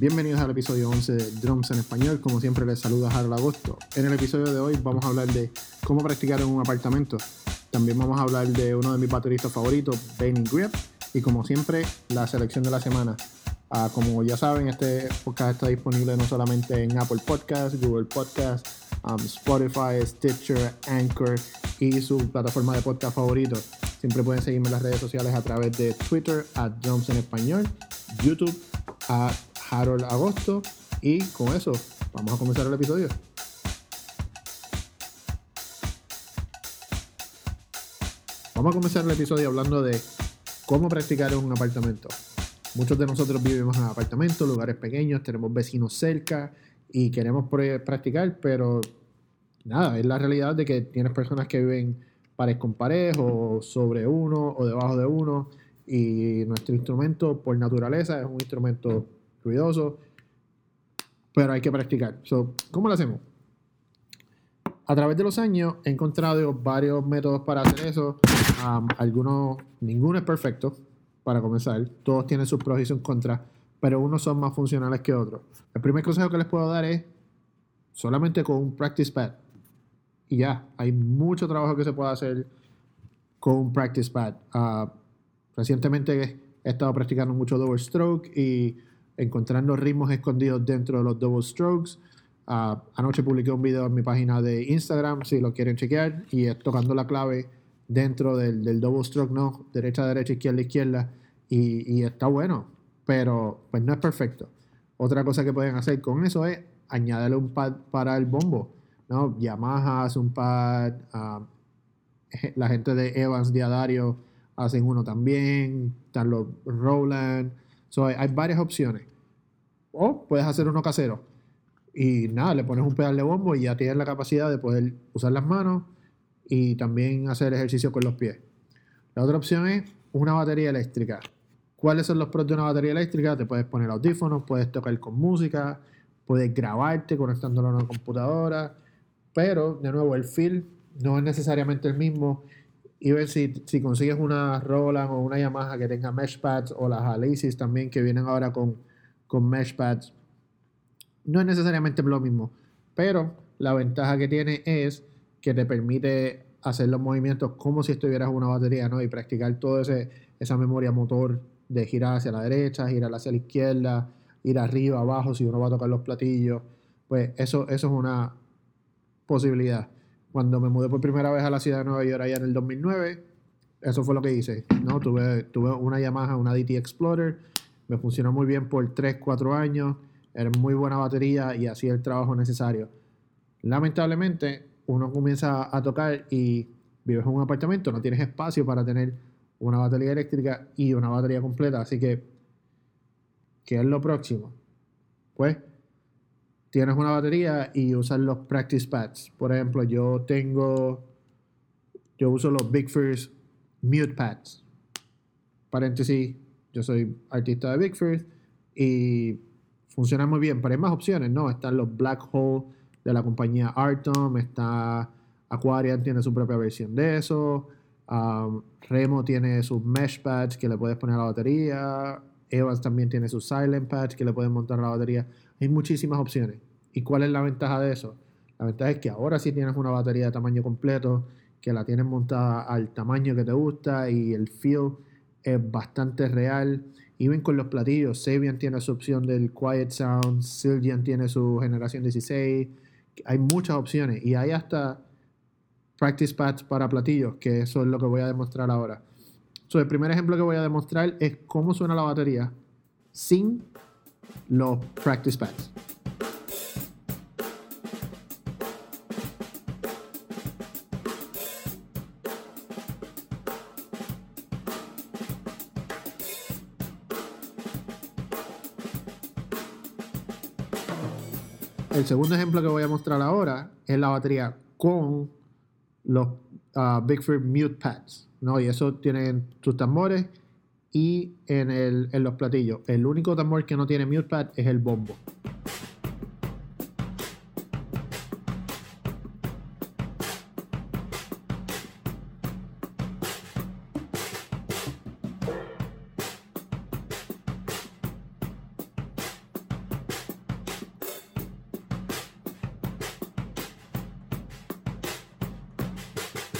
Bienvenidos al episodio 11 de Drums en Español. Como siempre, les saluda Harold Agosto. En el episodio de hoy vamos a hablar de cómo practicar en un apartamento. También vamos a hablar de uno de mis bateristas favoritos, Benny Grip. Y como siempre, la selección de la semana. Ah, como ya saben, este podcast está disponible no solamente en Apple Podcasts, Google Podcasts, um, Spotify, Stitcher, Anchor y su plataforma de podcast favorito. Siempre pueden seguirme en las redes sociales a través de Twitter, a Drums en Español, YouTube, a Harold Agosto. Y con eso, vamos a comenzar el episodio. Vamos a comenzar el episodio hablando de cómo practicar en un apartamento. Muchos de nosotros vivimos en apartamentos, lugares pequeños, tenemos vecinos cerca y queremos practicar, pero nada, es la realidad de que tienes personas que viven pares con pares o sobre uno o debajo de uno y nuestro instrumento por naturaleza es un instrumento ruidoso, pero hay que practicar. ¿Cómo lo hacemos? A través de los años he encontrado varios métodos para hacer eso. algunos, ninguno es perfecto para comenzar. Todos tienen sus pros y sus contras, pero unos son más funcionales que otros. El primer consejo que les puedo dar es solamente con un practice pad. Y ya, hay mucho trabajo que se puede hacer con un practice pad. Uh, recientemente he estado practicando mucho double stroke y encontrando ritmos escondidos dentro de los double strokes. Uh, anoche publiqué un video en mi página de Instagram, si lo quieren chequear, y es tocando la clave dentro del, del double stroke, no, derecha, derecha, izquierda, izquierda, y, y, está bueno, pero pues no es perfecto. Otra cosa que pueden hacer con eso es añadirle un pad para el bombo, ¿no? Yamaha hace un pad, uh, la gente de Evans Diadario hacen uno también, están los Roland, hay, hay varias opciones. O puedes hacer uno casero. Y nada, le pones un pedal de bombo y ya tienes la capacidad de poder usar las manos y también hacer ejercicio con los pies. La otra opción es una batería eléctrica. ¿Cuáles son los pros de una batería eléctrica? Te puedes poner audífonos, puedes tocar con música, puedes grabarte conectándolo a una computadora, pero de nuevo el feel no es necesariamente el mismo. Y ver si, si consigues una Roland o una Yamaha que tenga mesh pads o las Alesis también que vienen ahora con, con mesh pads, no es necesariamente lo mismo, pero la ventaja que tiene es que te permite hacer los movimientos como si estuvieras una batería, ¿no? Y practicar toda esa memoria motor de girar hacia la derecha, girar hacia la izquierda, ir arriba, abajo, si uno va a tocar los platillos. Pues eso, eso es una posibilidad. Cuando me mudé por primera vez a la ciudad de Nueva York allá en el 2009, eso fue lo que hice. ¿no? Tuve, tuve una Yamaha, una DT Explorer, me funcionó muy bien por 3, 4 años, era muy buena batería y hacía el trabajo necesario. Lamentablemente, uno comienza a tocar y vives en un apartamento, no tienes espacio para tener una batería eléctrica y una batería completa. Así que, ¿qué es lo próximo? Pues tienes una batería y usas los practice pads. Por ejemplo, yo tengo, yo uso los Big First Mute Pads. Paréntesis, yo soy artista de Big First y funciona muy bien, pero hay más opciones, ¿no? Están los Black Hole de la compañía Artom, está Aquarian tiene su propia versión de eso, um, Remo tiene sus mesh pads que le puedes poner a la batería, Evans también tiene sus silent pads que le puedes montar a la batería. Hay muchísimas opciones. ¿Y cuál es la ventaja de eso? La ventaja es que ahora sí tienes una batería de tamaño completo, que la tienes montada al tamaño que te gusta y el feel es bastante real. Y ven con los platillos, Sabian tiene su opción del Quiet Sound, Silgian tiene su generación 16, hay muchas opciones y hay hasta practice pads para platillos, que eso es lo que voy a demostrar ahora. So, el primer ejemplo que voy a demostrar es cómo suena la batería sin los practice pads. El segundo ejemplo que voy a mostrar ahora es la batería con los uh, Big Mute Pads, ¿no? Y eso tienen sus tambores y en, el, en los platillos. El único tambor que no tiene mutepad es el bombo.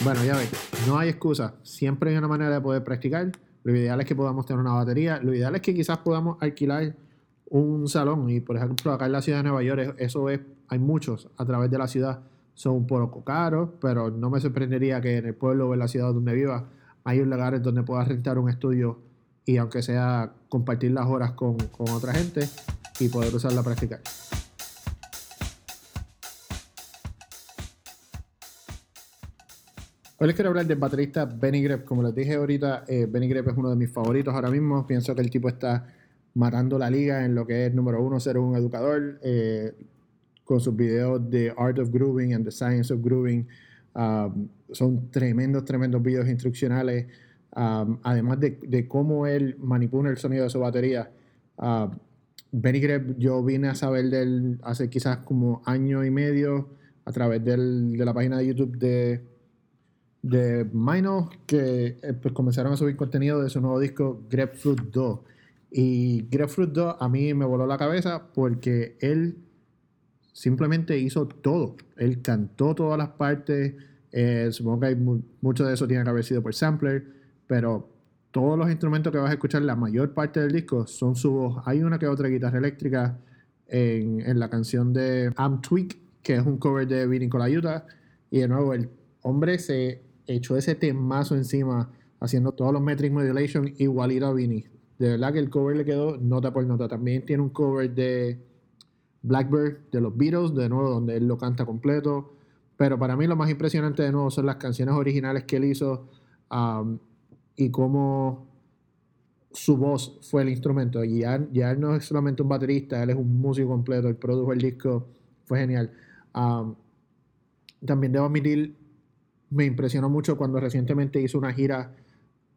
Bueno, ya ven, no hay excusa. Siempre hay una manera de poder practicar. Lo ideal es que podamos tener una batería. Lo ideal es que quizás podamos alquilar un salón. Y por ejemplo, acá en la ciudad de Nueva York, eso es, hay muchos a través de la ciudad. Son un poco caros, pero no me sorprendería que en el pueblo o en la ciudad donde viva hay un lugar donde puedas rentar un estudio y aunque sea compartir las horas con, con otra gente y poder usarla a practicar. Hoy les quiero hablar del baterista Benny Greb. Como les dije ahorita, eh, Benny Greb es uno de mis favoritos ahora mismo. Pienso que el tipo está matando la liga en lo que es número uno, ser un educador. Eh, con sus videos de Art of Grooving and the Science of Grooving. Um, son tremendos, tremendos videos instruccionales. Um, además de, cómo él manipula el sonido de su batería. Uh, Benny Greb, yo vine a saber de él hace quizás como año y medio a través de la página de YouTube de de Mino que eh, pues comenzaron a subir contenido de su nuevo disco Grapefruit 2. Y Grapefruit 2 a mí me voló la cabeza porque él simplemente hizo todo. Él cantó todas las partes. Eh, supongo que hay mucho de eso tiene que haber sido por sampler, pero todos los instrumentos que vas a escuchar, la mayor parte del disco son su voz. Hay una que otra guitarra eléctrica en, en la canción de I'm Tweak, que es un cover de Vinny Colaiuta. Y de nuevo, el hombre se echó ese temazo encima, haciendo todos los metric modulation igualito a Vinny. De verdad que el cover le quedó nota por nota. También tiene un cover de Blackbird de los Beatles, de nuevo, donde él lo canta completo. Pero para mí lo más impresionante de nuevo son las canciones originales que él hizo um, y cómo su voz fue el instrumento. Y ya, él no es solamente un baterista, él es un músico completo, él produjo el disco, fue genial. Um, también debo admitir me impresionó mucho cuando recientemente hizo una gira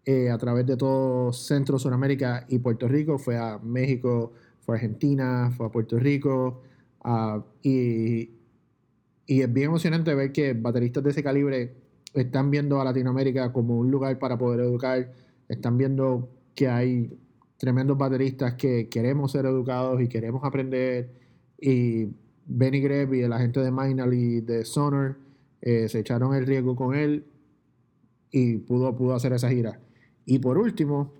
eh, a través de todo Centro, Sudamérica y Puerto Rico. Fue a México, fue a Argentina, fue a Puerto Rico. Y, y, es bien emocionante ver que bateristas de ese calibre están viendo a Latinoamérica como un lugar para poder educar. Están viendo que hay tremendos bateristas que queremos ser educados y queremos aprender. Y Benny Greb y la gente de Minal y de Sonar eh, se echaron el riesgo con él y pudo, pudo hacer esa gira. Y por último,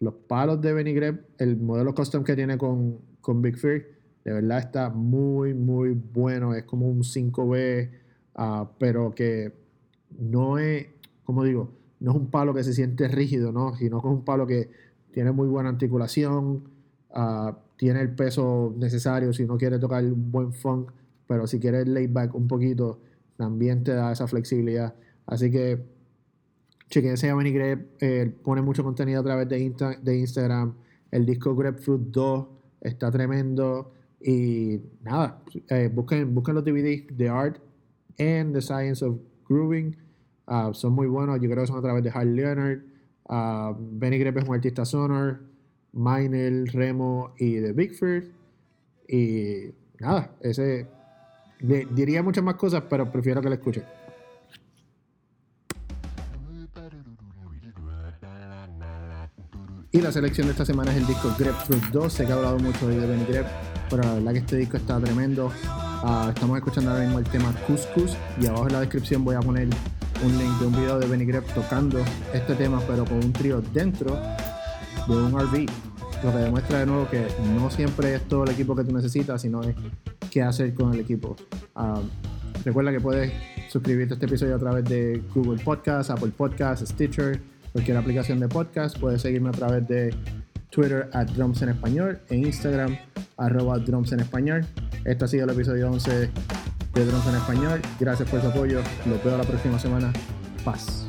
los palos de Benny el modelo custom que tiene con, con Big Fear, de verdad está muy, muy bueno. Es como un 5B, ah, pero que no es, como digo, no es un palo que se siente rígido, ¿no? sino que es un palo que tiene muy buena articulación, ah, tiene el peso necesario si no quiere tocar un buen funk, pero si quiere laid back un poquito, también te da esa flexibilidad. Así que chequense a Benny Grep, pone mucho contenido a través de, de Instagram. El disco Grapefruit 2 está tremendo. Y nada, eh, busquen, busquen los DVDs The Art and The Science of Grooving. Ah, son muy buenos, yo creo que son a través de Harry Leonard. Uh, Benny Grep es un artista sonor. Minel, Remo y The Bigford. Y nada, ese diría muchas más cosas, pero prefiero que la escuchen. Y la selección de esta semana es el disco Grapefruit 2. Sé que he hablado mucho de Benny Grep, pero la verdad que este disco está tremendo. Ah, estamos escuchando ahora mismo el tema Couscous y abajo en la descripción voy a poner un link de un video de Benny Grep tocando este tema, pero con un trío dentro de un RV. Lo que demuestra de nuevo que no siempre es todo el equipo que tú necesitas, sino es qué hacer con el equipo. Ah, recuerda que puedes suscribirte a este episodio a través de Google Podcast, Apple Podcast, Stitcher, cualquier aplicación de podcast. Puedes seguirme a través de Twitter at Drums en Español, e Instagram arroba Drums en Español. Este ha sido el episodio 11 de Drums en Español. Gracias por su apoyo. Los veo la próxima semana. Paz.